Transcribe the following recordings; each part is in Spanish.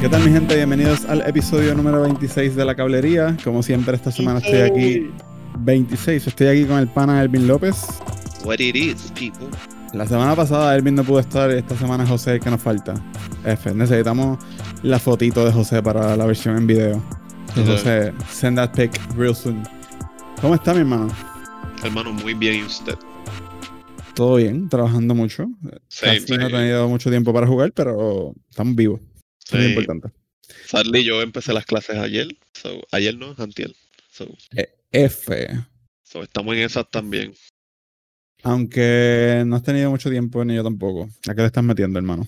¿Qué tal mi gente? Bienvenidos al episodio número 26 de La Cablería. Como siempre esta semana estoy aquí 26, estoy aquí con el pana Elvin López. What it is, people. La semana pasada Elvin no pudo estar, esta semana José que nos falta. F, necesitamos la fotito de José para la versión en video. Entonces, José, send that pic real soon. ¿Cómo está mi hermano? Hermano, muy bien, ¿y usted? Todo bien, trabajando mucho. Casi no he tenido mucho tiempo para jugar, pero estamos vivos. Eso es Sí. lo importante. Sadly, yo empecé las clases ayer. So, ayer no, antier. So, Eh, F. so, estamos en esas también. Aunque no has tenido mucho tiempo, ni yo tampoco. ¿A qué le estás metiendo, hermano?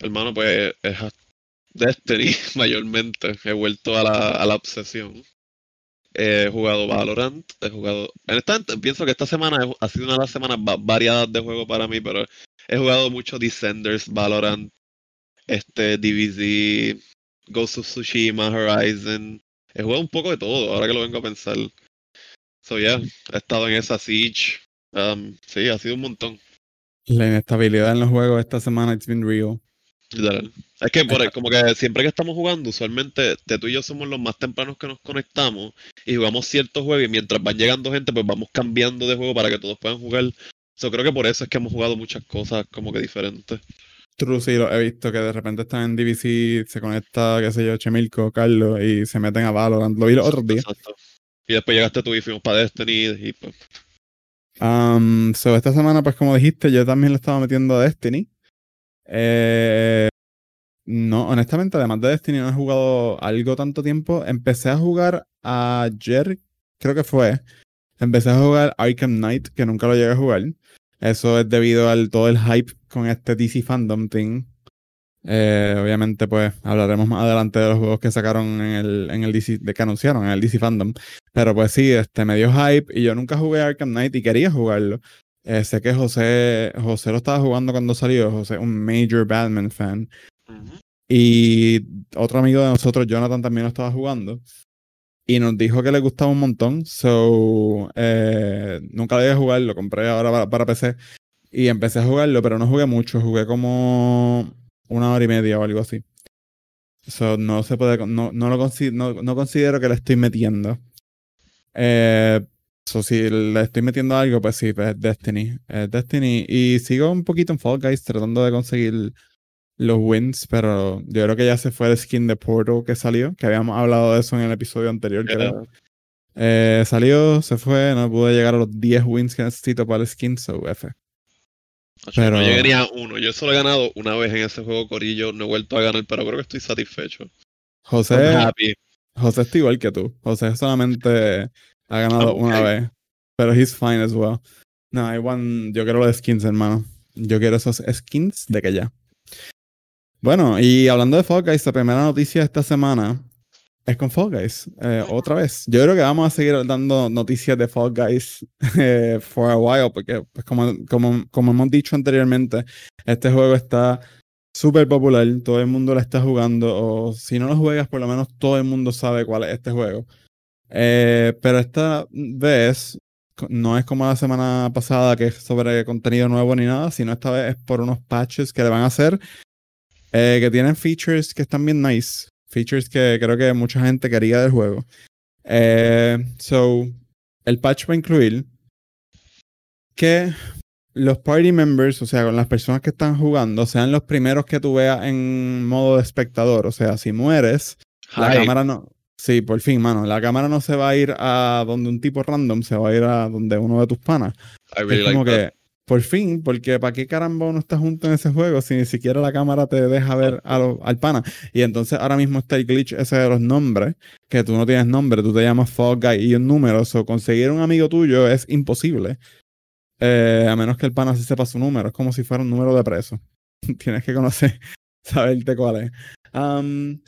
Hermano, pues es Destiny mayormente. He vuelto a la, a la obsesión. He jugado Valorant, he jugado... Honestamente, pienso que esta semana ha sido una de las semanas va- variadas de juego para mí, pero he jugado mucho Descenders, Valorant, este, DBZ, Ghost of Tsushima, Horizon. He jugado un poco de todo, ahora que lo vengo a pensar. So yeah, he estado en esa Siege. Um, sí, ha sido un montón. La inestabilidad en los juegos esta semana, it's been real. Literal. Es que por, como que siempre que estamos jugando, usualmente tú y yo somos los más tempranos que nos conectamos y jugamos ciertos juegos y mientras van llegando gente, pues vamos cambiando de juego para que todos puedan jugar. Yo creo que por eso es que hemos jugado muchas cosas como que diferentes. True, sí, lo he visto que de repente están en DVC, se conecta, qué sé yo, Chemilco, Carlos, y se meten a Valorant. Lo vi los otros días. Exacto. Y después llegaste tú y fuimos para Destiny y pues Um, so, esta semana, pues como dijiste, yo también le estaba metiendo a Destiny. Eh, no, honestamente, además de Destiny, no he jugado algo tanto tiempo. Empecé a jugar ayer, creo que fue. Empecé a jugar Arkham Knight, que nunca lo llegué a jugar. Eso es debido al todo el hype con este DC Fandom thing. Eh, obviamente, pues hablaremos más adelante de los juegos que sacaron en el, en el DC, de que anunciaron en el DC Fandom. Pero pues sí, este me dio hype y yo nunca jugué Arkham Knight y quería jugarlo. Eh, sé que José, José lo estaba jugando cuando salió, José, un major Batman fan. Y otro amigo de nosotros, Jonathan, también lo estaba jugando. Y nos dijo que le gustaba un montón. So, eh, nunca lo llegué a jugar, lo compré ahora para, para PC. Y empecé a jugarlo, pero no jugué mucho. Jugué como una hora y media o algo así. So, no se puede, no, no lo consi- no, no considero que le estoy metiendo. Eh, so, si le estoy metiendo algo, pues sí, pues es Destiny. Es Destiny. Y sigo un poquito en Fall Guys tratando de conseguir los wins, pero yo creo que ya se fue el skin de Portal que salió, que habíamos hablado de eso en el episodio anterior, creo. Eh, salió, se fue, no pude llegar a los 10 wins que necesito para el skin, so F. Pero- No llegué ni a uno. Yo solo he ganado una vez en ese juego Corillo, no he vuelto a ganar, pero creo que estoy satisfecho. José. José está igual que tú. José solamente ha ganado una vez, pero he's fine as well. No, I want, yo quiero los skins, hermano. Yo quiero esos skins de que ya. Bueno, y hablando de Fall Guys, la primera noticia de esta semana es con Fall Guys. eh, otra vez. Yo creo que vamos a seguir dando noticias de Fall Guys eh, for a while, porque pues, como, como, como hemos dicho anteriormente, este juego está súper popular, todo el mundo lo está jugando, o si no lo juegas, por lo menos todo el mundo sabe cuál es este juego. Eh, pero esta vez no es como la semana pasada que es sobre contenido nuevo ni nada, sino esta vez es por unos patches que le van a hacer eh, que tienen features que están bien nice. Features que creo que mucha gente quería del juego. Eh, so, el patch va a incluir que los party members, o sea, con las personas que están jugando, sean los primeros que tú veas en modo de espectador. O sea, si mueres, la cámara no. Sí, por fin, mano. La cámara no se va a ir a donde un tipo random, se va a ir a donde uno de tus panas. Really es como like que, por fin, porque ¿para qué caramba uno está junto en ese juego si ni siquiera la cámara te deja ver a lo- al pana? Y entonces ahora mismo está el glitch ese de los nombres, que tú no tienes nombre, tú te llamas Fall Guy y un número. O conseguir un amigo tuyo es imposible. Eh, a menos que el pana se sepa su número. Es como si fuera un número de preso. Tienes que conocer, saberte cuál es. Um,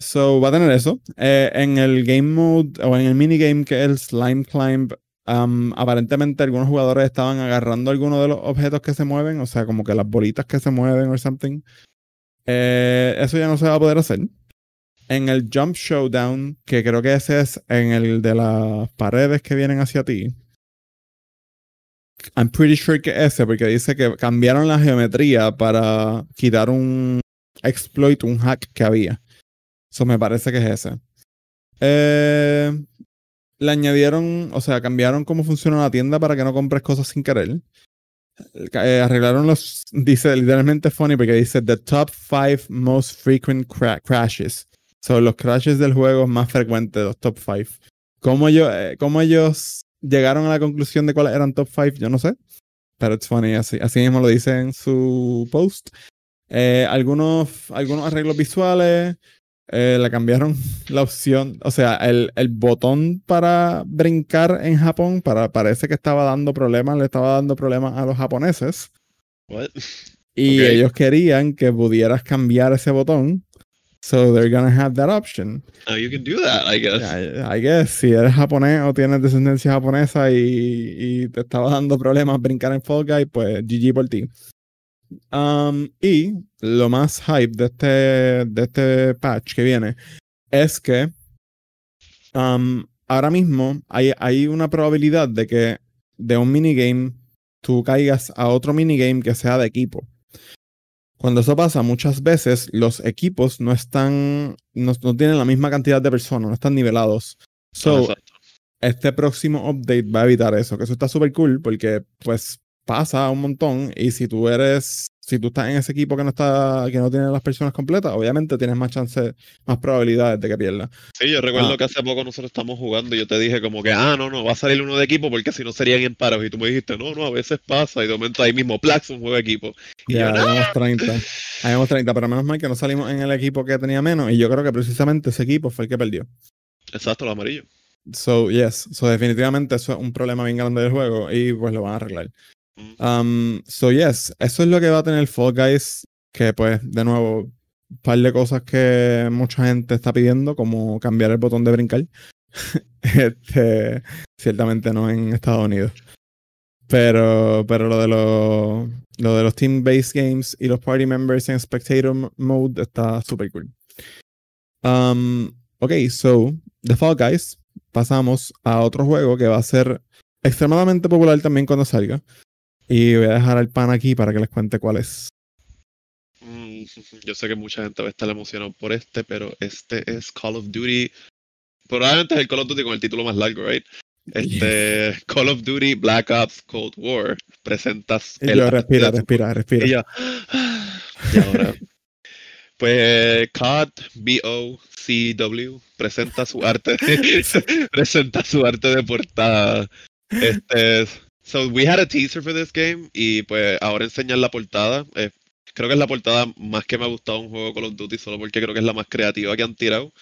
so, va a tener eso. Eh, en el game mode o en el minigame que es el Slime Climb, aparentemente algunos jugadores estaban agarrando algunos de los objetos que se mueven, o sea, como que las bolitas que se mueven o something. Eh, eso ya no se va a poder hacer. En el Jump Showdown, que creo que ese es en el de las paredes que vienen hacia ti. I'm pretty sure que ese, porque dice que cambiaron la geometría para quitar un exploit, un hack que había. Eso me parece que es ese. Eh, le añadieron, o sea, cambiaron cómo funciona la tienda para que no compres cosas sin querer. Eh, arreglaron los, dice literalmente funny porque dice the top five most frequent cra- crashes. Son los crashes del juego más frecuentes, los top five. ¿Cómo, yo, eh, ¿Cómo ellos llegaron a la conclusión de cuáles eran top five? Yo no sé. Pero it's funny, así, así mismo lo dice en su post. Algunos, algunos arreglos visuales. Eh, le cambiaron la opción, o sea, el, el botón para brincar en Japón para, parece que estaba dando problemas, le estaba dando problemas a los japoneses. What? Y Ok. ellos querían que pudieras cambiar ese botón. So they're gonna have that option. Oh, you can do that, I guess. I, I guess, si eres japonés o tienes descendencia japonesa y, y te estaba dando problemas brincar en Fall Guy, pues GG por ti. Um, y lo más hype de este, de este patch que viene es que um, ahora mismo hay, hay una probabilidad de que de un minigame tú caigas a otro minigame que sea de equipo. Cuando eso pasa, muchas veces los equipos no están, no, no tienen la misma cantidad de personas, no están nivelados. So, exacto. este próximo update va a evitar eso, que eso está súper cool porque pues pasa un montón y si tú eres, si tú estás en ese equipo que no está, que no tiene las personas completas, obviamente tienes más chance, más probabilidades de que pierdas. Sí, yo recuerdo Ah. que hace poco nosotros estamos jugando y yo te dije como que, ah, no, no, va a salir uno de equipo porque si no serían en paros. Y tú me dijiste, no, no, a veces pasa. Y de momento ahí mismo, Plax, un juego de equipo. Y Ya, yo, llevamos 30. Habíamos 30, pero menos mal que no salimos en el equipo que tenía menos y yo creo que precisamente ese equipo fue el que perdió. Exacto, lo amarillo. So, yes. So, definitivamente eso es un problema bien grande del juego y pues lo van a arreglar. Um, so, yes. Eso es lo que va a tener Fall Guys. Que, pues, de nuevo, un par de cosas que mucha gente está pidiendo, como cambiar el botón de brincar. este, ciertamente no en Estados Unidos. Pero, pero lo de los, lo de los team-based games y los party members en spectator mode está súper cool. Um, ok, so, de Fall Guys pasamos a otro juego que va a ser extremadamente popular también cuando salga. Y voy a dejar al pan aquí para que les cuente cuál es. Mm, Yo sé que mucha gente va a estar emocionada por este, pero este es Call of Duty. Probablemente es el Call of Duty con el título más largo, right? Este Call of Duty Black Ops Cold War presentas Y yo, respira, respira, respira. Y yo, y ahora. Pues COD BOCW presenta su arte presenta su arte de portada. Este, so we had a teaser for this game y pues ahora enseñan la portada. Eh, creo que es la portada más que me ha gustado un juego Call of Duty solo porque creo que es la más creativa que han tirado.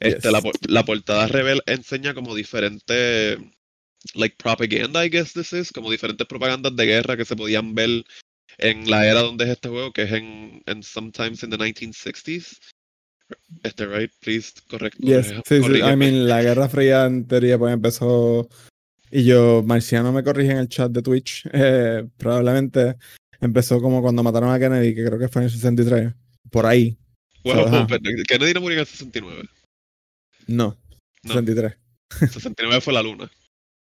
Este, Yes. la, la portada revel enseña como diferentes like propaganda, I guess this is, como diferentes propagandas de guerra que se podían ver en la era donde es este juego, que es en, en sometimes in the 1960s. Este, right? Please, correcto. Yes, sí, sí. I mean, la Guerra Fría en teoría pues empezó. Y yo, Marciano me corrige en el chat de Twitch. eh, probablemente empezó como cuando mataron a Kennedy, que creo que fue en el 63. Por ahí. Pero Kennedy no murió en el 69. No, No. 63. 69 fue la luna.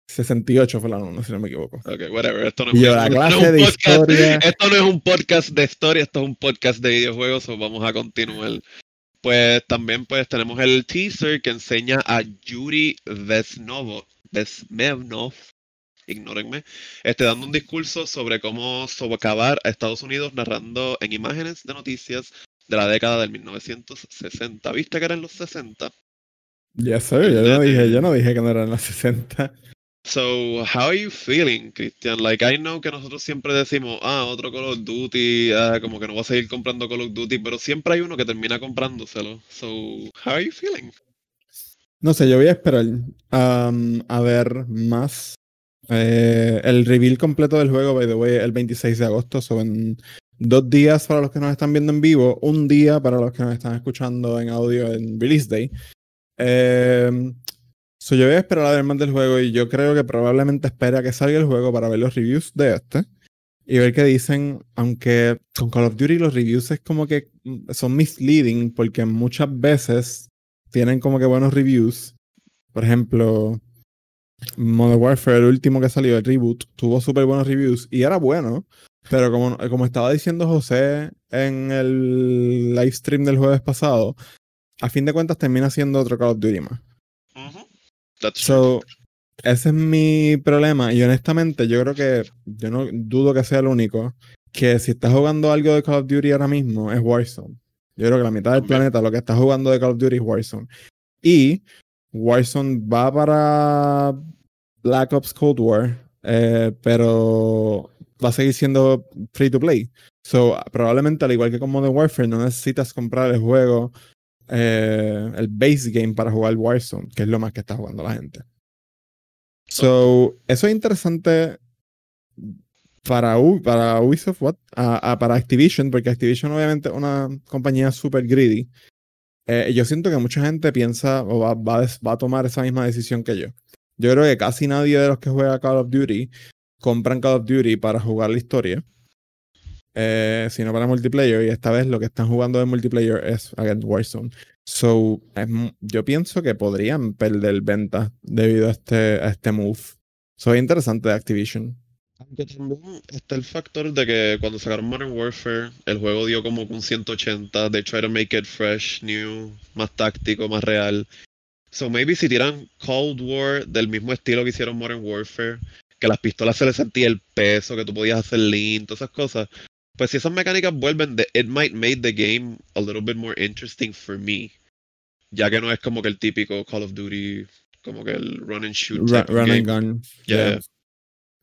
68 fue la luna, si no me equivoco. Ok, whatever. Esto no, yo, es, no clase un podcast, historia. esto no es un podcast de historia, esto es un podcast de videojuegos, so vamos a continuar. Pues también pues tenemos el teaser que enseña a Yuri Vesnovo, Vesmevnov, ignórenme, este, dando un discurso sobre cómo socavar a Estados Unidos narrando en imágenes de noticias de la década del 1960. ¿Viste que eran los 60? Yes, sir. Yo no dije, yo no dije que no eran las 60. So, how are you feeling, Christian? Like, I know que nosotros siempre decimos, ah, otro Call of Duty, ah, como que no voy a seguir comprando Call of Duty, pero siempre hay uno que termina comprándoselo. So, how are you feeling? No sé, yo voy a esperar um, a ver más. Eh, el reveal completo del juego, by the way, el 26 de agosto. Son dos días para los que nos están viendo en vivo, un día para los que nos están escuchando en audio en Release Day. Eh, so yo voy a esperar a ver más del juego y yo creo que probablemente espere a que salga el juego para ver los reviews de este y ver qué dicen, aunque con Call of Duty los reviews es como que mm, son misleading porque muchas veces tienen como que buenos reviews. Por ejemplo, Modern Warfare, el último que salió, el reboot, tuvo súper buenos reviews y era bueno. Pero como, como estaba diciendo José en el live stream del jueves pasado, a fin de cuentas termina siendo otro Call of Duty más. That's. So, ese es mi problema. Y honestamente, yo creo que yo no dudo que sea el único. Que si estás jugando algo de Call of Duty ahora mismo es Warzone. Yo creo que la mitad del planeta lo que está jugando de Call of Duty es Warzone. Y Warzone va para Black Ops Cold War, eh, pero va a seguir siendo free to play. So, probablemente al igual que con Modern Warfare, no necesitas comprar el juego, eh, el base game para jugar Warzone, que es lo más que está jugando la gente. So, eso es interesante para, Ubisoft, what? Para Activision, porque Activision obviamente es una compañía super greedy. Eh, yo siento que mucha gente piensa o va, va va a tomar esa misma decisión que yo. Yo creo que casi nadie de los que juega Call of Duty compran Call of Duty para jugar la historia, eh, sino para multiplayer. Y esta vez lo que están jugando de multiplayer es Against Warzone. So, yo pienso que podrían perder ventas debido a este, a este move. So, es interesante de Activision. Aunque también está el factor de que cuando sacaron Modern Warfare, el juego dio como un 180. They try to make it fresh, new, más táctico, más real. So maybe si tiran Cold War del mismo estilo que hicieron Modern Warfare, que las pistolas se les sentía el peso, que tú podías hacer lean, todas esas cosas. Pues si esas mecánicas vuelven, it might make the game a little bit more interesting for me. Ya que no es como que el típico Call of Duty, como que el run and shoot. Run and gun. Yeah. Yeah.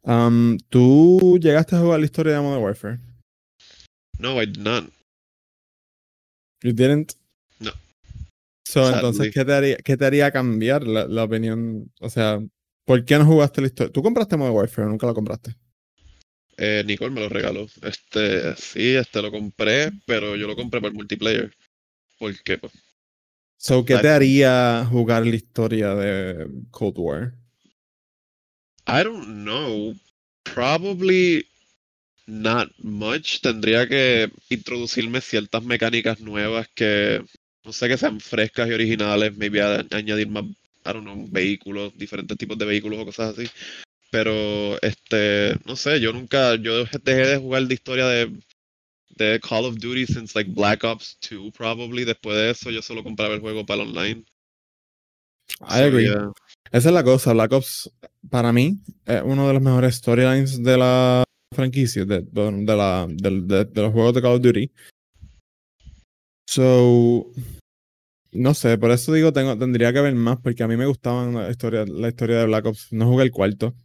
Um, ¿Tú llegaste a jugar la historia de Modern Warfare? No, I did not. You didn't? No. So, Sadly. entonces, ¿qué te, haría, ¿qué te haría cambiar la, la opinión? O sea, ¿por qué no jugaste la historia? ¿Tú compraste Modern Warfare o nunca lo compraste? Eh, Nicole me lo regaló. Este, sí, este lo compré, pero yo lo compré por multiplayer. Porque, pues, So, ¿qué te haría jugar la historia de Cold War? I don't know. Probably not much. Tendría que introducirme ciertas mecánicas nuevas que, no sé, que sean frescas y originales. Maybe a- añadir más, I don't know, vehículos, diferentes tipos de vehículos o cosas así. Pero, este, no sé, yo nunca, yo dejé de jugar de historia de, de Call of Duty since like Black Ops 2, probably. Después de eso, yo solo compraba el juego para el online. I So, agree. yeah. Esa es la cosa. Black Ops, para mí, es uno de los mejores storylines de la franquicia, de, de, los juegos de Call of Duty. So, no sé, por eso digo, tengo, tendría que ver más, porque a mí me gustaban la historia, la historia de Black Ops. No jugué el cuarto.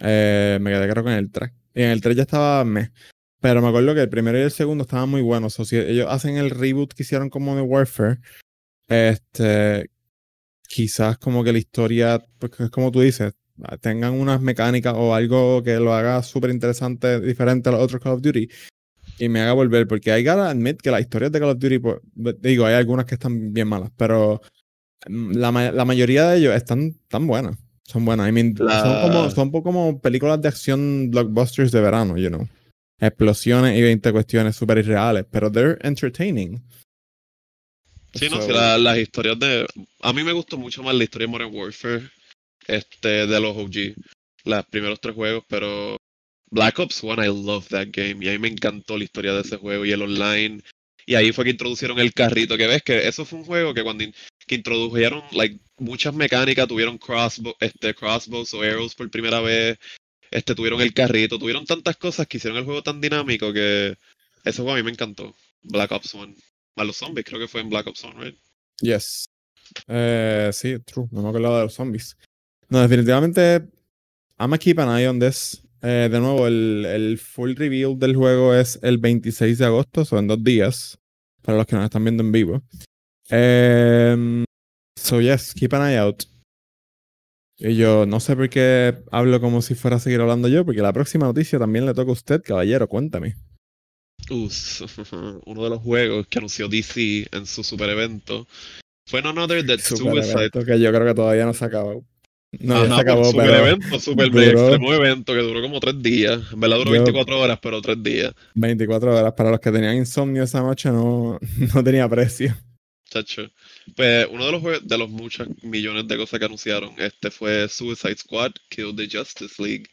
Eh, me quedé creo con el 3. Y en el 3 ya estaba meh. Pero me acuerdo que el primero y el segundo estaban muy buenos. O si ellos hacen el reboot que hicieron como de Warfare, este, quizás como que la historia, pues es como tú dices, tengan unas mecánicas o algo que lo haga súper interesante, diferente a los otros Call of Duty y me haga volver, porque hay que admit que las historias de Call of Duty, pues, digo, hay algunas que están bien malas, pero mm, la, la mayoría de ellos están tan buenas. Son buenas. I mean, La- son, como, son un poco como películas de acción blockbusters de verano, you know. Explosiones y 20 cuestiones súper irreales, pero they're entertaining. Sí, no, So- sí, la- las historias de. A mí me gustó mucho más la historia de Modern Warfare este, de los OG, los primeros tres juegos, pero Black Ops 1, I love that game. Y a mí me encantó la historia de ese juego y el online. Y ahí fue que introducieron el carrito, que ves que eso fue un juego que cuando in- que introdujeron like, muchas mecánicas, tuvieron crossbow, este, crossbows o arrows por primera vez, este, tuvieron el carrito, tuvieron tantas cosas que hicieron el juego tan dinámico que ese juego a mí me encantó. Black Ops 1. Más los zombies, creo que fue en Black Ops 1, right? Yes. Eh, sí, true. No me acuerdo de los zombies. No, definitivamente. I'm a keep an eye on this. Eh, de nuevo, el, el full reveal del juego es el 26 de agosto, son dos días. Para los que nos están viendo en vivo. Em, so, yes, keep an eye out. Y yo no sé por qué hablo como si fuera a seguir hablando yo, porque la próxima noticia también le toca a usted, caballero. Cuéntame. Us, uno de los juegos que anunció DC en su super evento fue none other than Super Suicide. evento que yo creo que todavía no se acabó. No, ya Ajá, se acabó, super pero. evento, super duró- extremo evento que duró como tres días. En verdad duró Yo- 24 horas, pero tres días. 24 horas. Para los que tenían insomnio esa noche no, no tenía precio. chacho. Pues uno de los jue- de los muchos millones de cosas que anunciaron, este fue Suicide Squad, Kill the Justice League.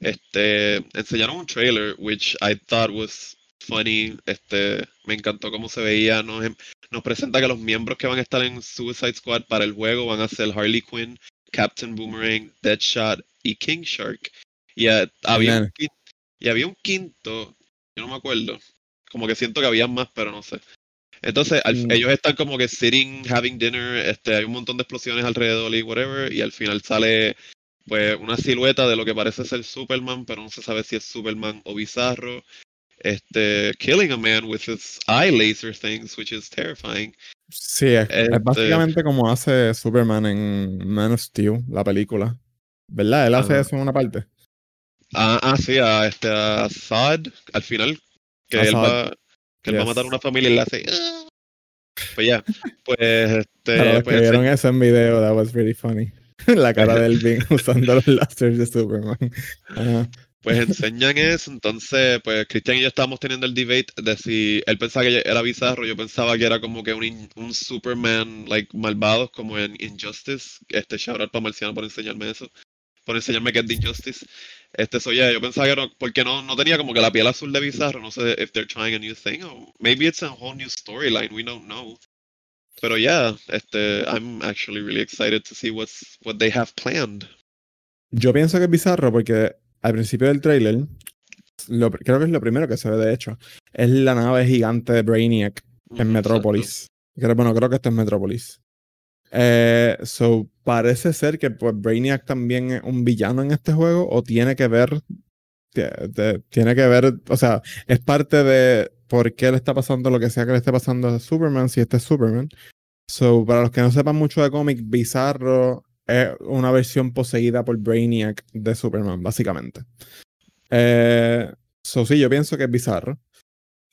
Este, enseñaron un trailer, which I thought was funny. Este, me encantó cómo se veía. Nos, em- nos presenta que los miembros que van a estar en Suicide Squad para el juego van a ser Harley Quinn, Captain Boomerang, Deadshot y King Shark. Y había, un Nene. quin- y había un quinto, yo no me acuerdo. Como que siento que había más, pero no sé. Entonces, al- Mm. ellos están como que sitting, having dinner, este, hay un montón de explosiones alrededor y whatever, y al final sale pues una silueta de lo que parece ser Superman, pero no se sabe si es Superman o Bizarro. Este, killing a man with his eye laser things, which is terrifying. Sí, es, es Este- básicamente como hace Superman en Man of Steel, la película. ¿Verdad? Él hace Ajá. eso en una parte. Ah, ah, sí, a este a Saad, al final, que él va, que él va a yes. matar a una familia y le hace. "Ah". Pues ya, pues este, los pues, vieron eso en video, that was really funny. la cara de Elvin usando los láseres de Superman. Ajá. Pues enseñan eso, entonces, pues Cristian y yo estábamos teniendo el debate de si él pensaba que era bizarro, yo pensaba que era como que un, un Superman, like, malvado, como en Injustice. Este shout out para Marciano por enseñarme eso, por enseñarme que es de Injustice. Este, soy yo pensaba que no, porque no, no tenía como que la piel azul de bizarro, no sé if they're trying a new thing, or maybe it's a whole new storyline, we don't know. Pero yeah, este, I'm actually really excited to see what's, what they have planned. Yo pienso que es bizarro porque al principio del trailer, lo, creo que es lo primero que se ve de hecho, es la nave gigante de Brainiac en Metrópolis. Bueno, creo que esto es Metrópolis. Eh, so, parece ser que pues, Brainiac también es un villano en este juego o tiene que ver, tiene que ver, o sea, es parte de por qué le está pasando lo que sea que le esté pasando a Superman si este es Superman. So, para los que no sepan mucho de cómic, Bizarro es una versión poseída por Brainiac de Superman, básicamente. Eh, so, sí, yo pienso que es Bizarro.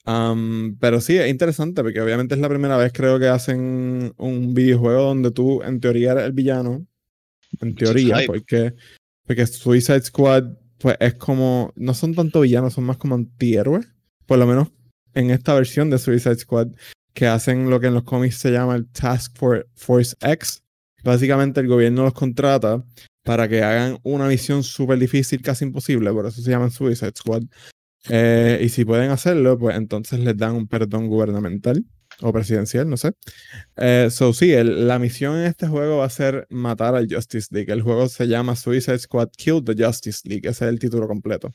Am, pero sí, es interesante porque obviamente es la primera vez creo que hacen un videojuego donde tú en teoría eres el villano. En teoría, porque, porque Suicide Squad pues es como, no son tanto villanos, son más como antihéroes. Por lo menos en esta versión de Suicide Squad que hacen lo que en los cómics se llama el Task For- Force X. Básicamente el gobierno los contrata para que hagan una misión súper difícil, casi imposible, por eso se llaman Suicide Squad. Eh, y si pueden hacerlo, pues entonces les dan un perdón gubernamental o presidencial, no sé. Eh, so, sí, la misión en este juego va a ser matar al Justice League. El juego se llama Suicide Squad Kill the Justice League, ese es el título completo.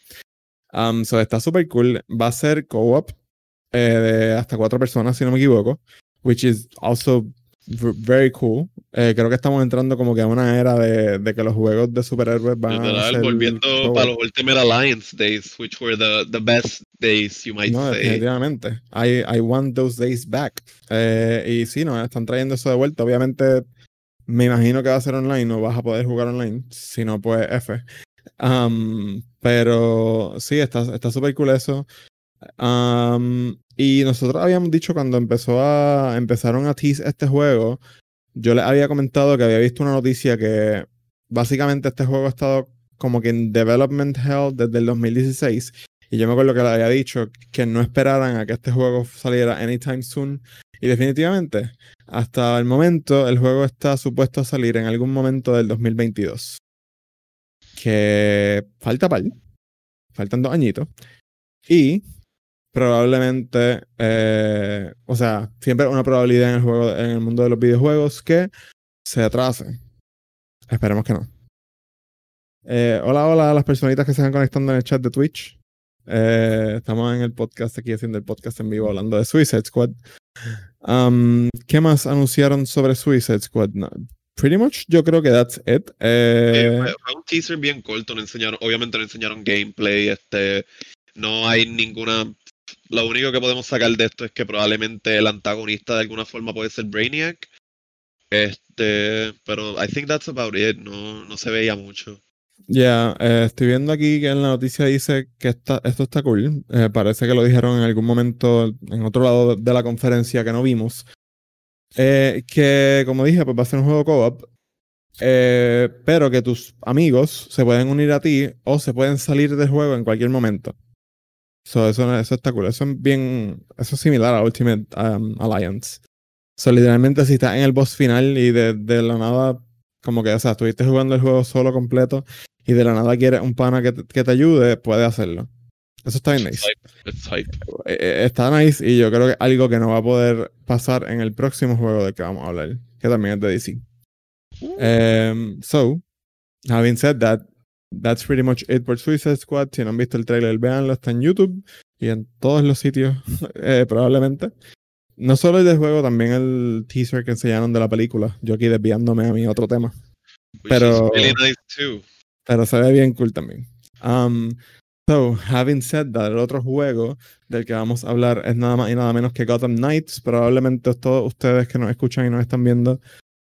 Um, so, está súper cool. Va a ser co-op eh, de hasta cuatro personas, si no me equivoco, which is also very cool. Eh, creo que estamos entrando como que a una era de, de que los juegos de superhéroes van a Literal, ser volviendo para los Ultimate Alliance days, which were the, the best days, you might No, say. definitivamente. I, I want those days back. Eh, y sí, no, están trayendo eso de vuelta. Obviamente, me imagino que va a ser online, no vas a poder jugar online. Si no, pues F. Um, pero sí, está está súper cool eso. Um, y nosotros habíamos dicho cuando empezó a, empezaron a tease este juego, yo les había comentado que había visto una noticia que básicamente este juego ha estado como que en development hell desde el 2016 y yo me acuerdo que le había dicho que no esperaran a que este juego saliera anytime soon. Y definitivamente, hasta el momento, el juego está supuesto a salir en algún momento del 2022. Que falta par. Faltan dos añitos. Y probablemente, eh, o sea, siempre una probabilidad en el juego, en el mundo de los videojuegos que se atrase. Esperemos que no. Eh, hola, hola a las personitas que se están conectando en el chat de Twitch. Eh, estamos en el podcast aquí haciendo el podcast en vivo hablando de Suicide Squad. Um, ¿Qué más anunciaron sobre Suicide Squad? No, pretty much, yo creo que that's it. Eh, fue, fue un teaser bien corto, no enseñaron, obviamente no enseñaron gameplay, este, no hay ninguna, lo único que podemos sacar de esto es que probablemente el antagonista de alguna forma puede ser Brainiac, este, pero I think that's about it, no, no se veía mucho. Ya, eh, estoy viendo aquí que en la noticia dice que esta- esto está cool. Eh, parece que lo dijeron en algún momento en otro lado de la conferencia que no vimos. Eh, que, como dije, pues va a ser un juego co-op. pero que tus amigos se pueden unir a ti o se pueden salir del juego en cualquier momento. So, eso, eso está cool. Eso es bien. Eso es similar a Ultimate um, Alliance. So, literalmente, si estás en el boss final y de, de la nada, como que, o sea, estuviste jugando el juego solo completo y de la nada quieres un pana que, te- que te ayude, puedes hacerlo. Eso está bien nice. It's hype. Eh, eh, Está nice y yo creo que algo que no va a poder pasar en el próximo juego del que vamos a hablar, que también es de DC. Um, so, having said that, that's pretty much it por Suicide Squad. Si no han visto el trailer, véanlo, está en YouTube y en todos los sitios, eh, probablemente. No solo el del juego, también el teaser que enseñaron de la película. Yo aquí desviándome a mi otro tema. Pero- really nice. Pero se ve bien cool también. Um, so, having said that, el otro juego del que vamos a hablar es nada más y nada menos que Gotham Knights. Probablemente todos ustedes que nos escuchan y nos están viendo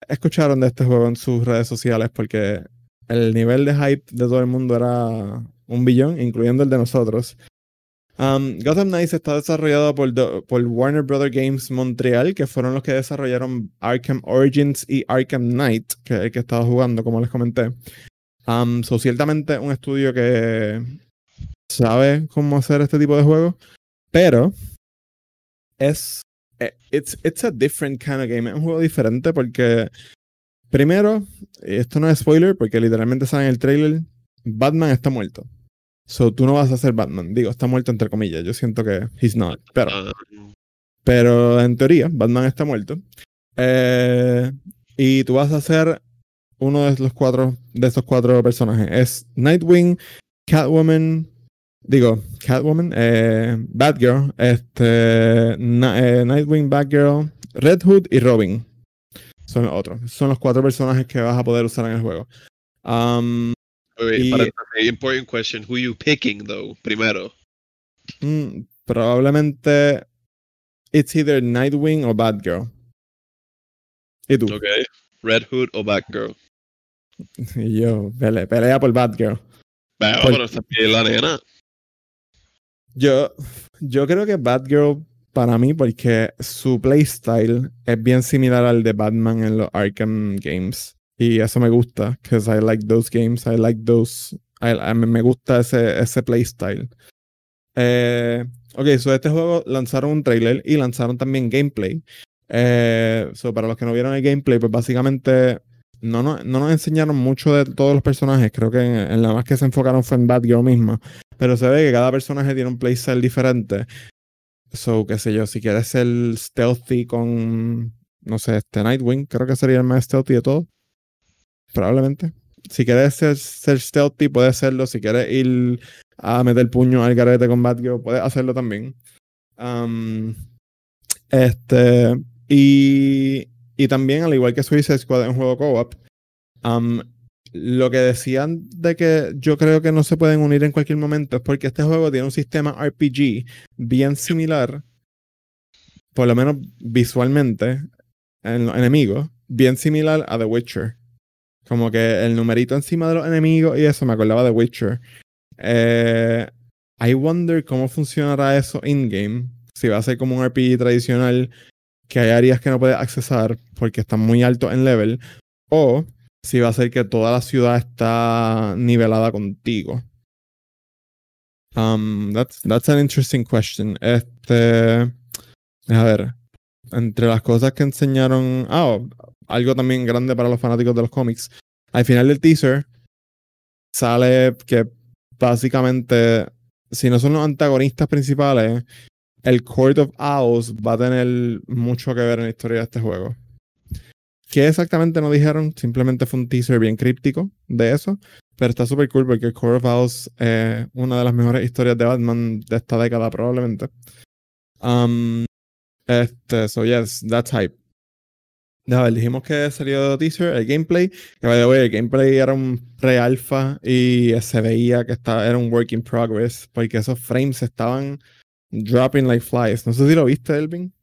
escucharon de este juego en sus redes sociales porque el nivel de hype de todo el mundo era un billón, incluyendo el de nosotros. Um, Gotham Knights está desarrollado por, por Warner Brother Games Montreal, que fueron los que desarrollaron Arkham Origins y Arkham Knight, que es el estaba jugando, como les comenté. Um, so, ciertamente un estudio que sabe cómo hacer este tipo de juegos, pero es eh, it's, it's a different kind of game. Es un juego diferente porque primero, esto no es spoiler porque literalmente saben en el trailer, Batman está muerto. So tú no vas a ser Batman. Digo, está muerto entre comillas. Yo siento que he's not. Pero Ah, pero en teoría, Batman está muerto. Eh, y tú vas a ser uno de los cuatro, de estos cuatro personajes. Es Nightwing, Catwoman, digo, Catwoman, eh, Batgirl, este, Na- eh, Nightwing, Batgirl, Red Hood y Robin. Son los otros. Son los cuatro personajes que vas a poder usar en el juego. Um, wait, y- important question. Who you picking though? Primero. mm, probablemente it's either Nightwing o Batgirl. ¿Y tú? Okay. Red Hood o Batgirl. Y yo, pele- pelea por Batgirl. Bueno, Por- pero esa es la nena. Yo, yo creo que Batgirl para mí, porque su playstyle es bien similar al de Batman en los Arkham Games. Y eso me gusta, because I like those games, I like those. Me gusta ese, ese playstyle. Eh, ok, so este juego lanzaron un trailer y lanzaron también gameplay. Eh, para los que no vieron el gameplay, pues básicamente no, no, no nos enseñaron mucho de todos los personajes. Creo que en, en la más que se enfocaron fue en Batgirl misma. Pero se ve que cada personaje tiene un playstyle diferente. So, qué sé yo, si quieres ser stealthy con, no sé, este Nightwing, creo que sería el más stealthy de todo. Probablemente. Si quieres ser, stealthy, puedes hacerlo. Si quieres ir a meter puño al garete con Batgirl, puedes hacerlo también. Um, este, y, y también, al igual que Suicide Squad es un juego co-op, um, lo que decían de que yo creo que no se pueden unir en cualquier momento es porque este juego tiene un sistema RPG bien similar, por lo menos visualmente, en los enemigos, bien similar a The Witcher. Como que el numerito encima de los enemigos y eso me acordaba de Witcher. Eh, I wonder cómo funcionará eso in-game. Si va a ser como un RPG tradicional que hay áreas que no puedes accesar porque están muy altos en level. O si va a ser que toda la ciudad está nivelada contigo. Um, that's, that's an interesting question. Este. A ver. Entre las cosas que enseñaron. Ah, algo también grande para los fanáticos de los cómics. Al final del teaser sale que básicamente, si no son los antagonistas principales, el Court of Owls va a tener mucho que ver en la historia de este juego. ¿Qué exactamente no dijeron? Simplemente fue un teaser bien críptico de eso. Pero está súper cool porque Court of Owls es una de las mejores historias de Batman de esta década, probablemente. Um, este, so yes, that's hype. A dijimos que salió teaser, el gameplay. Que by the way, el gameplay era un pre-alpha y se veía que estaba, era un work in progress. Porque esos frames estaban dropping like flies. No sé si lo viste, Elvin.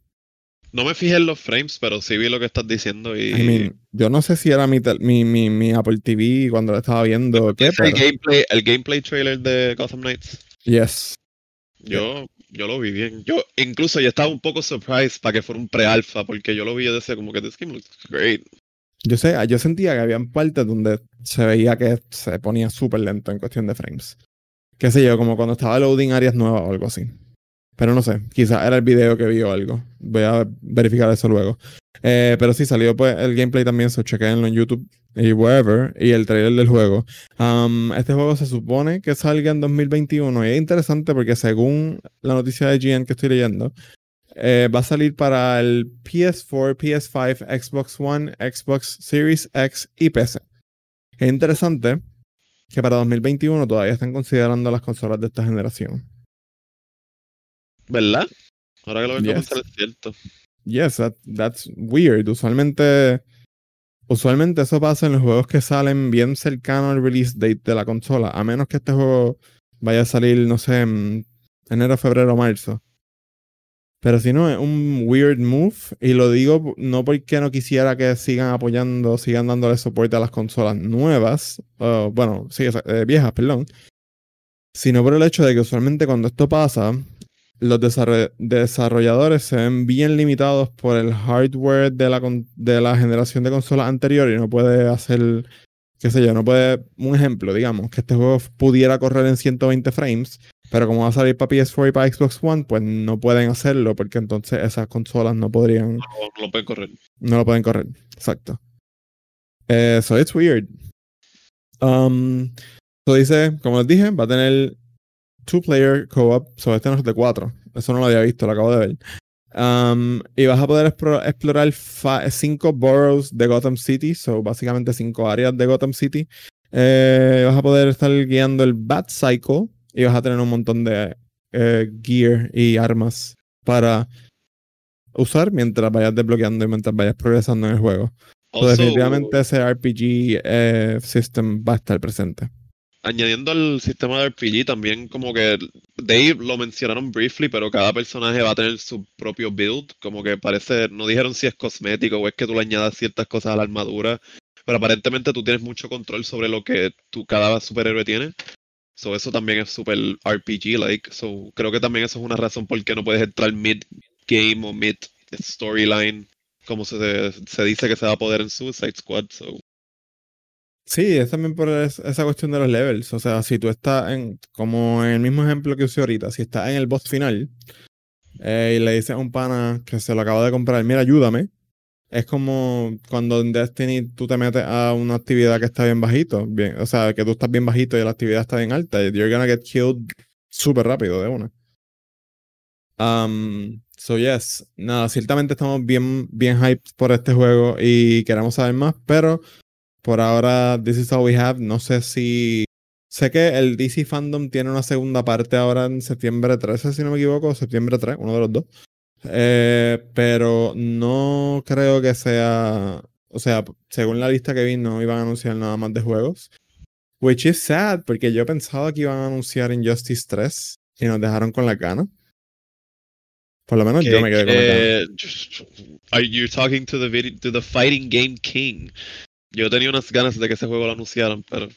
No me fijé en los frames, pero sí vi lo que estás diciendo y... I mean, yo no sé si era mi, mi, mi, mi Apple TV cuando lo estaba viendo qué, ¿Viste el gameplay, el gameplay trailer de Gotham Knights. Yes. Yo, yo lo vi bien. Yo incluso yo estaba un poco surprised para que fuera un pre-alpha, porque yo lo vi y decía como que this game looks great. Yo sé, yo sentía que habían partes donde se veía que se ponía súper lento en cuestión de frames. Qué sé yo, como cuando estaba loading áreas nuevas o algo así. Pero no sé, quizás era el video que vio algo. Voy a verificar eso luego. Eh, pero sí salió pues el gameplay también, se chequeenlo en YouTube y wherever, y el trailer del juego. Um, este juego se supone que salga en 2021 y es interesante porque según la noticia de GN que estoy leyendo, eh, va a salir para el PS4, PS5, Xbox One, Xbox Series X y PC. Es interesante que para 2021 todavía están considerando las consolas de esta generación. ¿Verdad? Ahora que lo vengo a Yes. pensar es cierto. Yes, that- that's weird. Usualmente, usualmente eso pasa en los juegos que salen bien cercano al release date de la consola, a menos que este juego vaya a salir, no sé, en enero, febrero, marzo. Pero si no, es un weird move. Y lo digo no porque no quisiera que sigan apoyando, sigan dándole soporte a las consolas nuevas, uh, bueno, sí, eh, viejas, perdón. Sino por el hecho de que usualmente cuando esto pasa, los desarroll- desarrolladores se ven bien limitados por el hardware de la, con- de la generación de consolas anterior y no puede hacer, qué sé yo, no puede, un ejemplo, digamos, que este juego pudiera correr en 120 frames, pero como va a salir para PS4 y para Xbox One, pues no pueden hacerlo porque entonces esas consolas no podrían, No, no lo pueden correr. no lo pueden correr. Exacto. Eh, so it's weird. Um, so dice, como les dije, va a tener two player co-op. So este no es de cuatro. Eso no lo había visto, lo acabo de ver. Um, y vas a poder explorar cinco boroughs de Gotham City. So básicamente cinco áreas de Gotham City. Eh, vas a poder estar guiando el Bat Cycle. Y vas a tener un montón de eh, gear y armas para usar mientras vayas desbloqueando y mientras vayas progresando en el juego. So, definitivamente ese RPG eh, system va a estar presente. Añadiendo al sistema de RPG, también como que Dave lo mencionaron briefly, pero cada personaje va a tener su propio build. Como que parece, no dijeron si es cosmético o es que tú le añadas ciertas cosas a la armadura. Pero aparentemente tú tienes mucho control sobre lo que tu, cada superhéroe tiene. So, eso también es super RPG-like. So, creo que también eso es una razón por qué no puedes entrar mid-game o mid-storyline, como se, se dice que se va a poder en Suicide Squad. So, Sí, es también por es- esa cuestión de los levels. O sea, si tú estás en, como en el mismo ejemplo que usé ahorita, si estás en el boss final eh, y le dices a un pana que se lo acaba de comprar, mira, ayúdame. Es como cuando en Destiny tú te metes a una actividad que está bien bajito, o sea, que tú estás bien bajito y la actividad está bien alta, you're gonna get killed súper rápido de una. Um, so yes, nada, ciertamente estamos bien, bien hyped por este juego y queremos saber más, pero por ahora, this is all we have. No sé si. Sé que el DC Fandom tiene una segunda parte ahora en septiembre 13, si no me equivoco, o septiembre 3, uno de los dos. Eh, pero no creo que sea. O sea, según la lista que vi, no iban a anunciar nada más de juegos. Which is sad, porque yo pensaba que iban a anunciar Injustice 3 y nos dejaron con la gana. Por lo menos yo me quedé con la gana. que- Are you talking to the video, to the fighting game king? Yo tenía unas ganas de que ese juego lo anunciaran, pero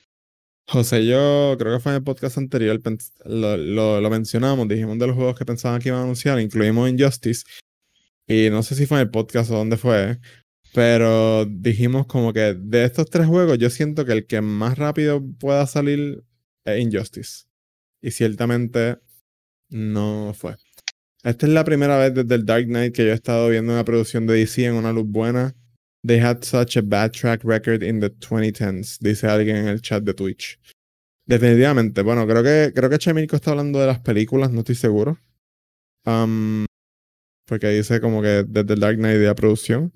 José, yo creo que fue en el podcast anterior, lo, lo mencionamos, dijimos de los juegos que pensaban que iban a anunciar, incluimos Injustice, y no sé si fue en el podcast o dónde fue, pero dijimos como que de estos tres juegos yo siento que el que más rápido pueda salir es Injustice, y ciertamente no fue. Esta es la primera vez desde el Dark Knight que yo he estado viendo una producción de DC en una luz buena. They had such a bad track record in the 2010s, dice alguien en el chat de Twitch. Definitivamente, bueno, creo que creo que Chemilko está hablando de las películas, no estoy seguro. Um, porque dice como que desde Dark Knight de la producción.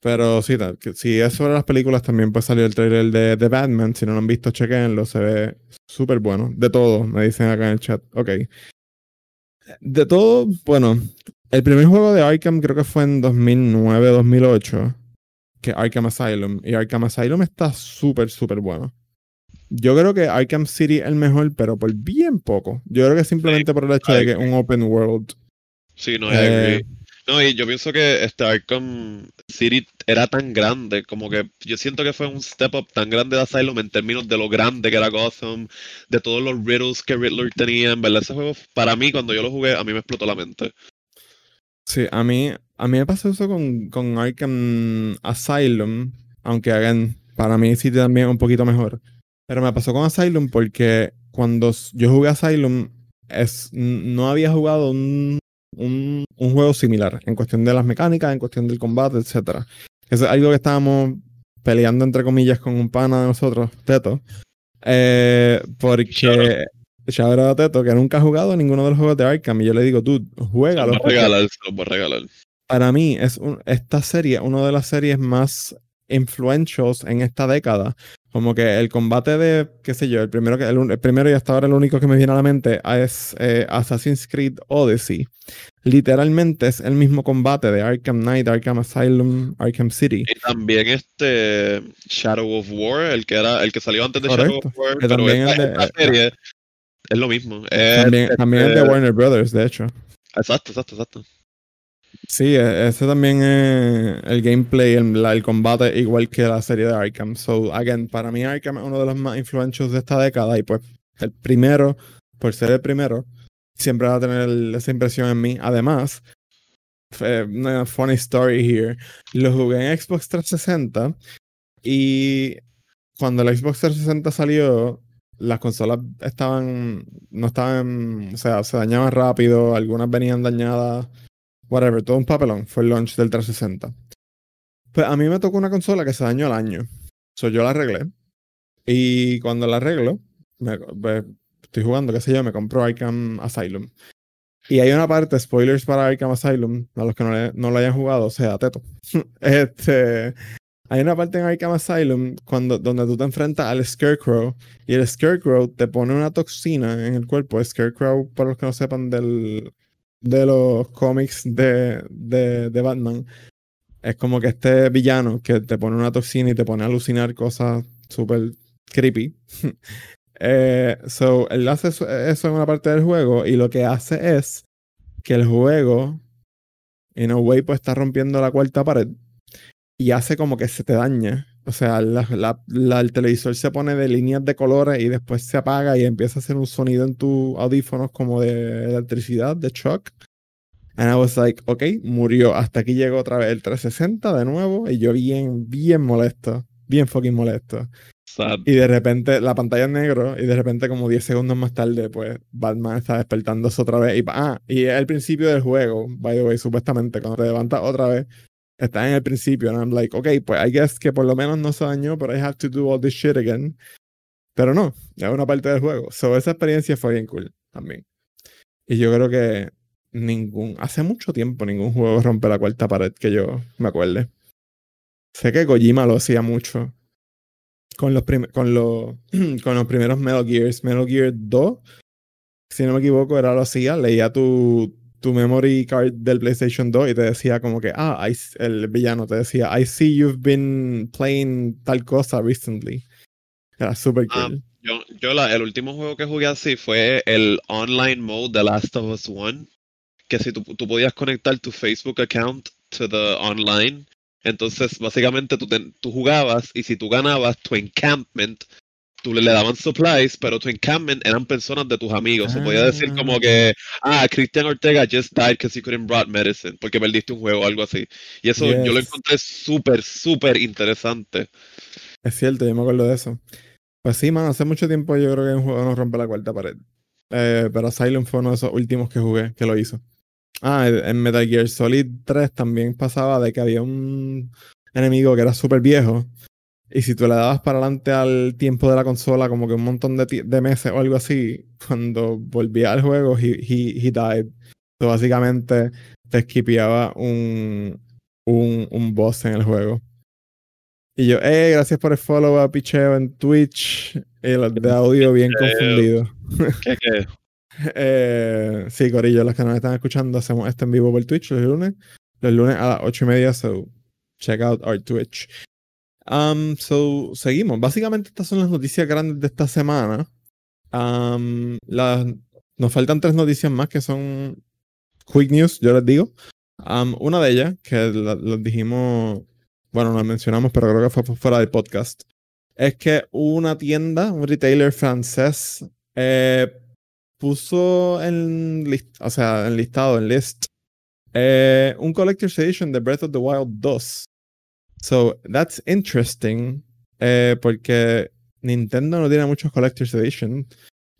Pero sí, si es sobre las películas, también puede salir el trailer de The Batman. Si no lo han visto, chequenlo, se ve súper bueno. De todo, me dicen acá en el chat. Ok. De todo, bueno, el primer juego de Arkham creo que fue en 2009-2008, que Arkham Asylum. Y Arkham Asylum está súper, súper bueno. Yo creo que Arkham City es el mejor, pero por bien poco. Yo creo que simplemente por el hecho de que es un open world. sí, no, I Eh, agree. No, y yo pienso que este Arkham City era tan grande, como que yo siento que fue un step up tan grande de Asylum en términos de lo grande que era Gotham, de todos los riddles que Riddler tenía, en verdad ese juego, para mí cuando yo lo jugué, a mí me explotó la mente. Sí, a mí, a mí me pasó eso con, con Arkham Asylum, aunque hagan, para mí sí también un poquito mejor. Pero me pasó con Asylum porque cuando yo jugué Asylum, es, no había jugado un un, juego similar en cuestión de las mecánicas, en cuestión del combate. Eso es algo que estábamos peleando entre comillas con un pana de nosotros, Teto. Eh, porque shout a Teto, que nunca ha jugado ninguno de los juegos de Arkham. Y yo le digo, tú, Se los voy a regalar, los voy a regalar. Para mí, es un- esta serie, una de las series más influentials en esta década. Como que el combate de, qué sé yo, el primero, que, el, primero y hasta ahora el único que me viene a la mente es eh, Assassin's Creed Odyssey. Literalmente es el mismo combate de Arkham Knight, Arkham Asylum, Arkham City. Y también este Shadow of War, el que era, el que salió antes de Correcto. Shadow of War, Que pero también esta, es de- esta serie es lo mismo. Es, También, también es de este, Warner Brothers, de hecho. Exacto, exacto, exacto. Sí, e- ese también es el gameplay, el, el combate, igual que la serie de Arkham. So, again, para mí Arkham es uno de los más influentials de esta década y pues el primero, por ser el primero, siempre va a tener el- esa impresión en mí. Además, eh, una funny story here, lo jugué en Xbox 360 y cuando el Xbox 360 salió, las consolas estaban, no estaban, o sea, se dañaban rápido, algunas venían dañadas whatever, todo un papelón. Fue el launch del 360. Pues a mí me tocó una consola que se dañó al año. So yo la arreglé. Y cuando la arreglo, me- pues, estoy jugando, qué sé yo, me compro Arkham Asylum. Y hay una parte, spoilers para Arkham Asylum, a los que no, le- no lo hayan jugado, o sea, teto. este, hay una parte en Arkham Asylum cuando, donde tú te enfrentas al Scarecrow y el Scarecrow te pone una toxina en el cuerpo. Scarecrow, para los que no sepan del, de los cómics de, de, Batman, es como que este villano que te pone una toxina y te pone a alucinar cosas súper creepy. Eh, so, él hace eso, eso en una parte del juego y lo que hace es que el juego, in a way, pues está rompiendo la cuarta pared y hace como que se te daña. O sea, la- la- la- el televisor se pone de líneas de colores y después se apaga y empieza a hacer un sonido en tus audífonos como de electricidad, de shock. And I was like, ok, murió. Hasta aquí llegó otra vez el 360 de nuevo y yo bien, bien molesto. Bien fucking molesto. Sad. Y de repente la pantalla es negro y de repente como 10 segundos más tarde pues Batman está despertándose otra vez y ah, y es el principio del juego, by the way, supuestamente cuando te levantas otra vez está en el principio and I'm like, ok, pues I guess que por lo menos no se dañó, pero I have to do all this shit again. Pero no, es una parte del juego. So esa experiencia fue bien cool también. Y yo creo que ningún, hace mucho tiempo ningún juego rompe la cuarta pared que yo me acuerde. Sé que Kojima lo hacía mucho con los, con los, con los primeros Metal Gears. Metal Gear 2, si no me equivoco, era lo hacía, leía tu, tu memory card del PlayStation 2 y te decía como que, ah, I el villano te decía, I see you've been playing tal cosa recently. Era súper Ah, cool. Yo, yo la, el último juego que jugué así fue el online mode de Last of Us 1, que si tú, tú podías conectar tu Facebook account to the online, entonces básicamente tú, te- tú jugabas y si tú ganabas tu encampment, tú le, le daban supplies, pero tu encampment eran personas de tus amigos. O podía decir como que, ah, Christian Ortega just died because he couldn't brought medicine, porque perdiste un juego o algo así. Y eso yo lo encontré súper, súper interesante. Es cierto, yo me acuerdo de eso. Pues sí, man, hace mucho tiempo yo creo que un juego no rompe la cuarta pared. Eh, pero Asylum fue uno de esos últimos que jugué, que lo hizo. Ah, en Metal Gear Solid 3 también pasaba de que había un enemigo que era súper viejo. Y si tú le dabas para adelante al tiempo de la consola, como que un montón de, meses o algo así, cuando volvía al juego, he, he, he died. So, básicamente te esquipeaba un, un, un boss en el juego. Y yo, eh, gracias por el follow a Picheo en Twitch. Los de audio bien confundido. ¿Qué, qué? Eh, sí, Corillo, los que nos están escuchando, hacemos esto en vivo por Twitch los lunes. Los lunes a las ocho y media, so check out our Twitch. Um, so, seguimos. Básicamente, estas son las noticias grandes de esta semana. Um, las, nos faltan tres noticias más que son quick news, yo les digo. Um, una de ellas, que la- los dijimos, bueno, la mencionamos, pero creo que fue fuera del podcast, es que una tienda, un retailer francés, eh, puso en list, o sea, en listado, en list, eh, un Collector's Edition de Breath of the Wild 2. So, that's interesting, eh, porque Nintendo no tiene muchos Collector's Edition.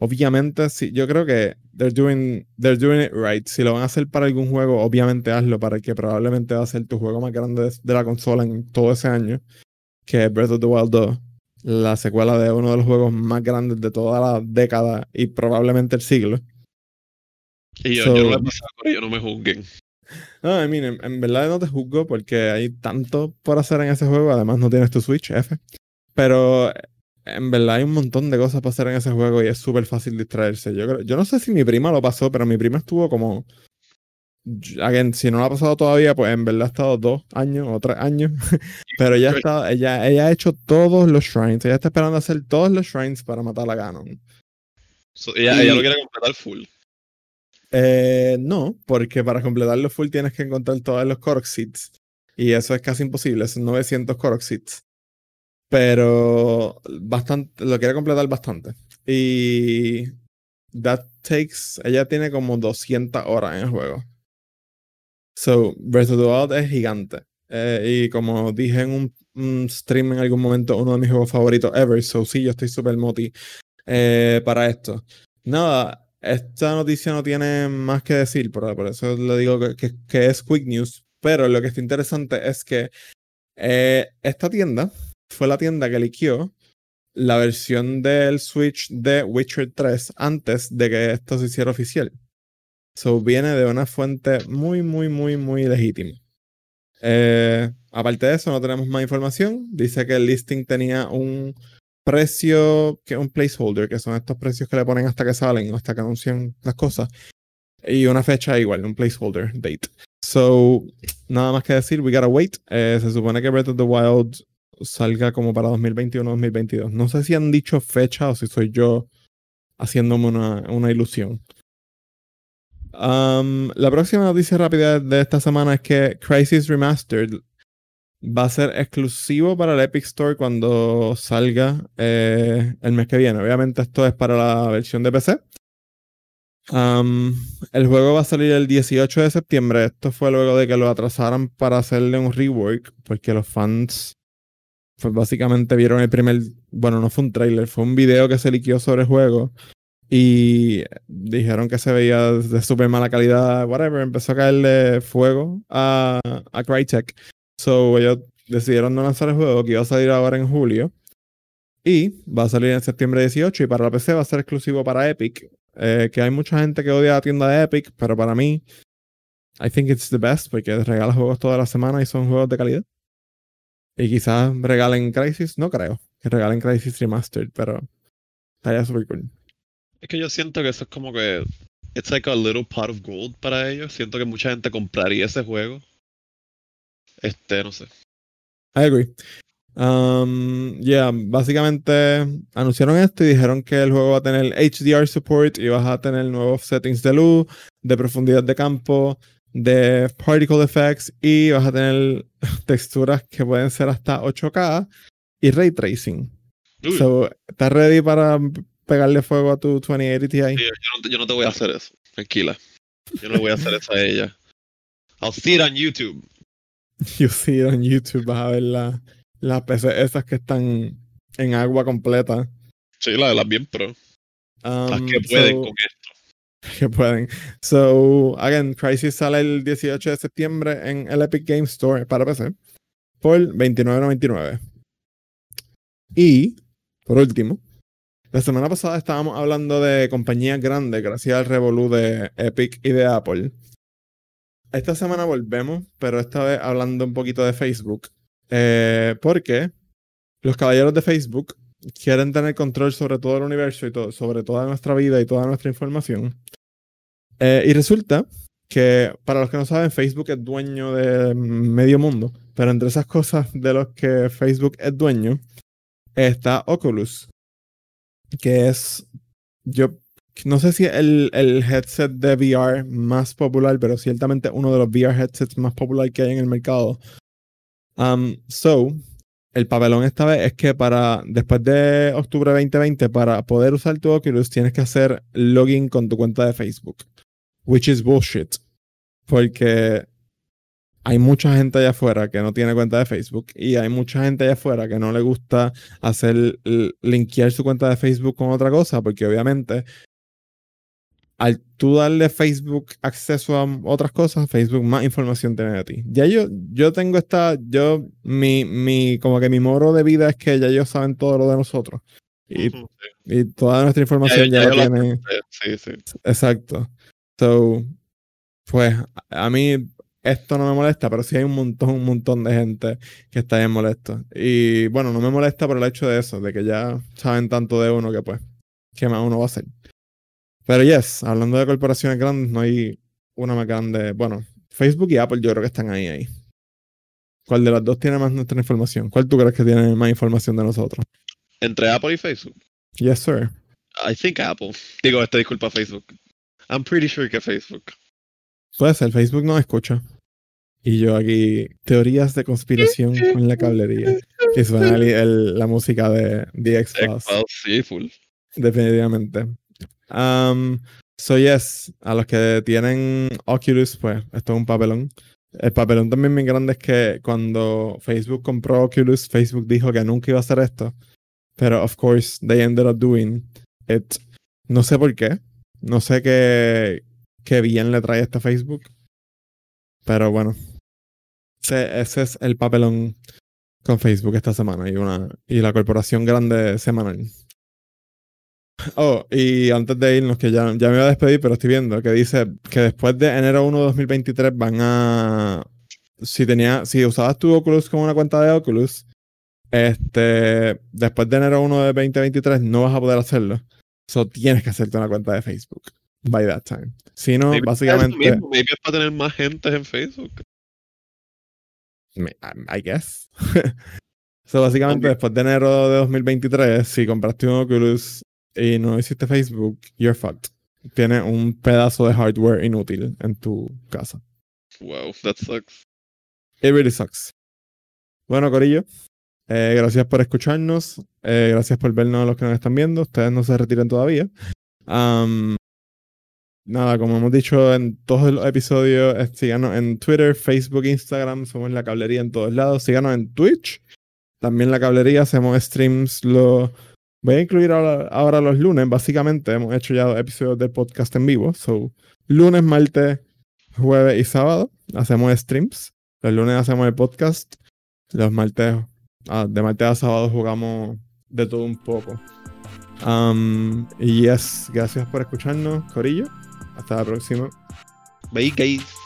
Obviamente, sí, yo creo que they're doing, they're doing it right. Si lo van a hacer para algún juego, obviamente hazlo para el que probablemente va a ser tu juego más grande de, la consola en todo ese año, que es Breath of the Wild 2, la secuela de uno de los juegos más grandes de toda la década y probablemente el siglo. Y yo, So- yo no lo he pasado por ello, no me juzguen. No, I mean, en, en verdad no te juzgo porque hay tanto por hacer en ese juego. Además, no tienes tu Switch, F. Pero en verdad hay un montón de cosas para hacer en ese juego y es súper fácil distraerse. Yo, creo- yo no sé si mi prima lo pasó, pero mi prima estuvo como. Again, si no lo ha pasado todavía, pues en verdad ha estado dos años o tres años. pero ella, está, ella, ella ha hecho todos los shrines. Ella está esperando hacer todos los shrines para matar a Ganon. So, ella, Y- ella lo quiere completar full. Eh, no, porque para completarlo full tienes que encontrar todos los Korok Seeds. Y eso es casi imposible, son 900 Korok Seeds. Pero bastante, lo quiere completar bastante. Y that takes, ella tiene como 200 horas en el juego. So, Breath of es gigante. Eh, y como dije en un, un stream en algún momento, uno de mis juegos favoritos ever. So, sí, yo estoy súper moti eh, para esto. Nada, esta noticia no tiene más que decir, por, eso le digo que, es quick news. Pero lo que está interesante es que eh, esta tienda fue la tienda que liqueó la versión del Switch de Witcher 3 antes de que esto se hiciera oficial. So viene de una fuente muy, muy, muy, muy legítima. Eh, aparte de eso, no tenemos más información. Dice que el listing tenía un precio, que un placeholder, que son estos precios que le ponen hasta que salen, hasta que anuncian las cosas. Y una fecha igual, un placeholder date. So, nada más que decir, we gotta wait. Eh, se supone que Breath of the Wild salga como para 2021-2022. No sé si han dicho fecha o si soy yo haciéndome una, una ilusión. Um, la próxima noticia rápida de esta semana es que Crisis Remastered va a ser exclusivo para el Epic Store cuando salga eh, el mes que viene. Obviamente esto es para la versión de PC. Um, el juego va a salir el 18 de septiembre. Esto fue luego de que lo atrasaran para hacerle un rework, porque los fans pues básicamente vieron el primer, bueno, no fue un trailer, fue un video que se liquió sobre el juego y dijeron que se veía de súper mala calidad, whatever, empezó a caerle fuego a, a Crytek. So ellos decidieron no lanzar el juego que iba a salir ahora en julio y va a salir en septiembre 18 y para la PC va a ser exclusivo para Epic, eh, que hay mucha gente que odia la tienda de Epic, pero para mí I think it's the best porque regala juegos toda la semana y son juegos de calidad. Y quizás regalen Crisis, no creo que regalen Crisis Remastered, pero estaría súper cool. Es que yo siento que eso es como que. It's like a little pot of gold para ellos. Siento que mucha gente compraría ese juego. Este, no sé. I agree. Um, yeah, básicamente anunciaron esto y dijeron que el juego va a tener HDR support y vas a tener nuevos settings de luz, de profundidad de campo, de particle effects y vas a tener texturas que pueden ser hasta 8K y ray tracing. Uy, So, ¿estás ready para pegarle fuego a tu 2080 Ti? tío, yo, no te, yo no te voy a hacer eso. Tranquila. Yo no voy a hacer eso a ella. I'll see it on YouTube. You see it on YouTube, vas a ver la- las PC esas que están en agua completa. Sí, la de las bien pro. Las Um, que pueden so- con esto. que pueden. So, again, Crisis sale el 18 de septiembre en el Epic Game Store para PC por $29.99. Y, por último, la semana pasada estábamos hablando de compañías grandes gracias al revolú de Epic y de Apple. Esta semana volvemos, pero esta vez hablando un poquito de Facebook. Eh, porque los caballeros de Facebook quieren tener control sobre todo el universo y sobre toda nuestra vida y toda nuestra información. Eh, y resulta que, para los que no saben, Facebook es dueño de medio mundo. Pero entre esas cosas de los que Facebook es dueño, está Oculus. Que es. Yo no sé si el, el headset de VR más popular, pero ciertamente uno de los VR headsets más popular que hay en el mercado. Um, so, el papelón esta vez es que para después de octubre 2020, para poder usar tu Oculus, tienes que hacer login con tu cuenta de Facebook. Which is bullshit. Porque hay mucha gente allá afuera que no tiene cuenta de Facebook y hay mucha gente allá afuera que no le gusta hacer linkear su cuenta de Facebook con otra cosa, porque obviamente al tú darle Facebook acceso a otras cosas, Facebook más información tiene de ti. Ya yo, yo tengo esta, yo, mi, mi, como que mi moro de vida es que ya ellos saben todo lo de nosotros. Y, y toda nuestra información ya, la tienen. Sí, sí. Exacto. So, pues a mí esto no me molesta, pero sí hay un montón, un montón de gente que está bien molesto. Y bueno, no me molesta por el hecho de eso, de que ya saben tanto de uno que pues, ¿qué más uno va a hacer? Pero yes, hablando de corporaciones grandes, no hay una más grande. Bueno, Facebook y Apple yo creo que están ahí, ahí. ¿Cuál de las dos tiene más nuestra información? ¿Cuál tú crees que tiene más información de nosotros? Entre Apple y Facebook. Yes, sir. I think Apple. Digo, este disculpa Facebook. I'm pretty sure que Facebook. Puede ser, Facebook no escucha. Y yo aquí, teorías de conspiración con la cablería. Y suena la música de The X-Files. Sí, full. Definitivamente. Um, so yes, a los que tienen Oculus, pues esto es un papelón. El papelón también muy grande es que cuando Facebook compró Oculus, Facebook dijo que nunca iba a hacer esto. Pero of course, they ended up doing it. No sé por qué. No sé qué, qué bien le trae esto a Facebook. Pero bueno. Ese, ese, es el papelón con Facebook esta semana y, una, y la corporación grande semanal. Oh, y antes de irnos, que ya, ya me iba a despedir, pero estoy viendo que dice que después de enero 1 de 2023 van a. Si tenía, si usabas tu Oculus como una cuenta de Oculus, este, después de enero 1 de 2023 no vas a poder hacerlo. So tienes que hacerte una cuenta de Facebook by that time. Si no, básicamente. Maybe es para tener más gente en Facebook. I guess. so básicamente, después de enero de 2023, si compraste un Oculus y no hiciste Facebook, you're fucked. Tienes un pedazo de hardware inútil en tu casa. Wow, that sucks. It really sucks. Bueno, Corillo, eh, gracias por escucharnos. Eh, gracias por vernos a los que nos están viendo. Ustedes no se retiren todavía. nada, como hemos dicho en todos los episodios, síganos en Twitter, Facebook, Instagram. Somos la cablería en todos lados. Síganos en Twitch. También la cablería. Hacemos streams los Voy a incluir ahora, los lunes, básicamente. Hemos hecho ya dos episodios del podcast en vivo. So, lunes, martes, jueves y sábado hacemos streams. Los lunes hacemos el podcast. Los martes, ah, de martes a sábado jugamos de todo un poco. Um, y yes, gracias por escucharnos, Corillo. Hasta la próxima. Bye, guys.